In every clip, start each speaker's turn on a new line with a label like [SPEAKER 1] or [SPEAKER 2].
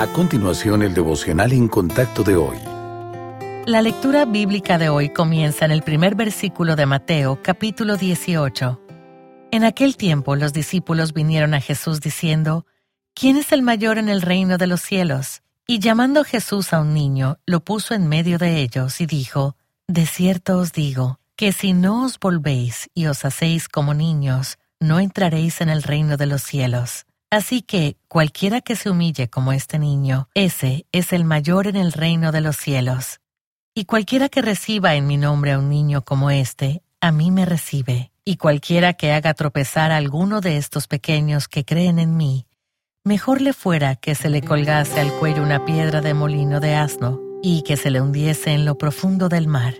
[SPEAKER 1] A continuación, el devocional en contacto de hoy.
[SPEAKER 2] La lectura bíblica de hoy comienza en el primer versículo de Mateo, capítulo 18. En aquel tiempo los discípulos vinieron a Jesús diciendo, ¿Quién es el mayor en el reino de los cielos? Y llamando Jesús a un niño, lo puso en medio de ellos y dijo, De cierto os digo, que si no os volvéis y os hacéis como niños, no entraréis en el reino de los cielos. Así que cualquiera que se humille como este niño, ese es el mayor en el reino de los cielos. Y cualquiera que reciba en mi nombre a un niño como este, a mí me recibe. Y cualquiera que haga tropezar a alguno de estos pequeños que creen en mí, mejor le fuera que se le colgase al cuello una piedra de molino de asno y que se le hundiese en lo profundo del mar.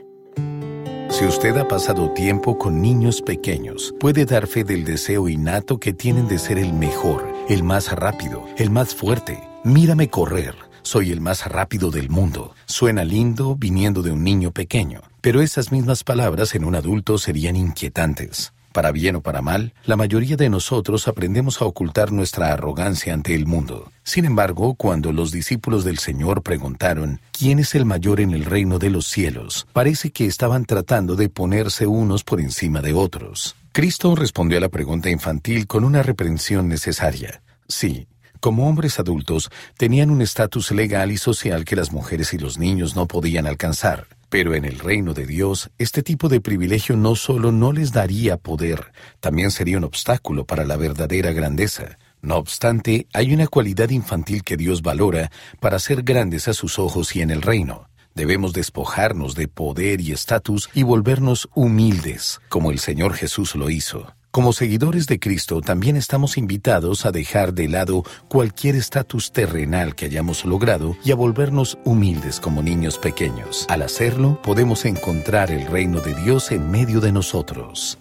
[SPEAKER 1] Si usted ha pasado tiempo con niños pequeños, puede dar fe del deseo innato que tienen de ser el mejor, el más rápido, el más fuerte. Mírame correr, soy el más rápido del mundo. Suena lindo viniendo de un niño pequeño, pero esas mismas palabras en un adulto serían inquietantes. Para bien o para mal, la mayoría de nosotros aprendemos a ocultar nuestra arrogancia ante el mundo. Sin embargo, cuando los discípulos del Señor preguntaron, ¿quién es el mayor en el reino de los cielos? Parece que estaban tratando de ponerse unos por encima de otros. Cristo respondió a la pregunta infantil con una reprensión necesaria. Sí, como hombres adultos, tenían un estatus legal y social que las mujeres y los niños no podían alcanzar. Pero en el reino de Dios, este tipo de privilegio no solo no les daría poder, también sería un obstáculo para la verdadera grandeza. No obstante, hay una cualidad infantil que Dios valora para ser grandes a sus ojos y en el reino. Debemos despojarnos de poder y estatus y volvernos humildes, como el Señor Jesús lo hizo. Como seguidores de Cristo, también estamos invitados a dejar de lado cualquier estatus terrenal que hayamos logrado y a volvernos humildes como niños pequeños. Al hacerlo, podemos encontrar el reino de Dios en medio de nosotros.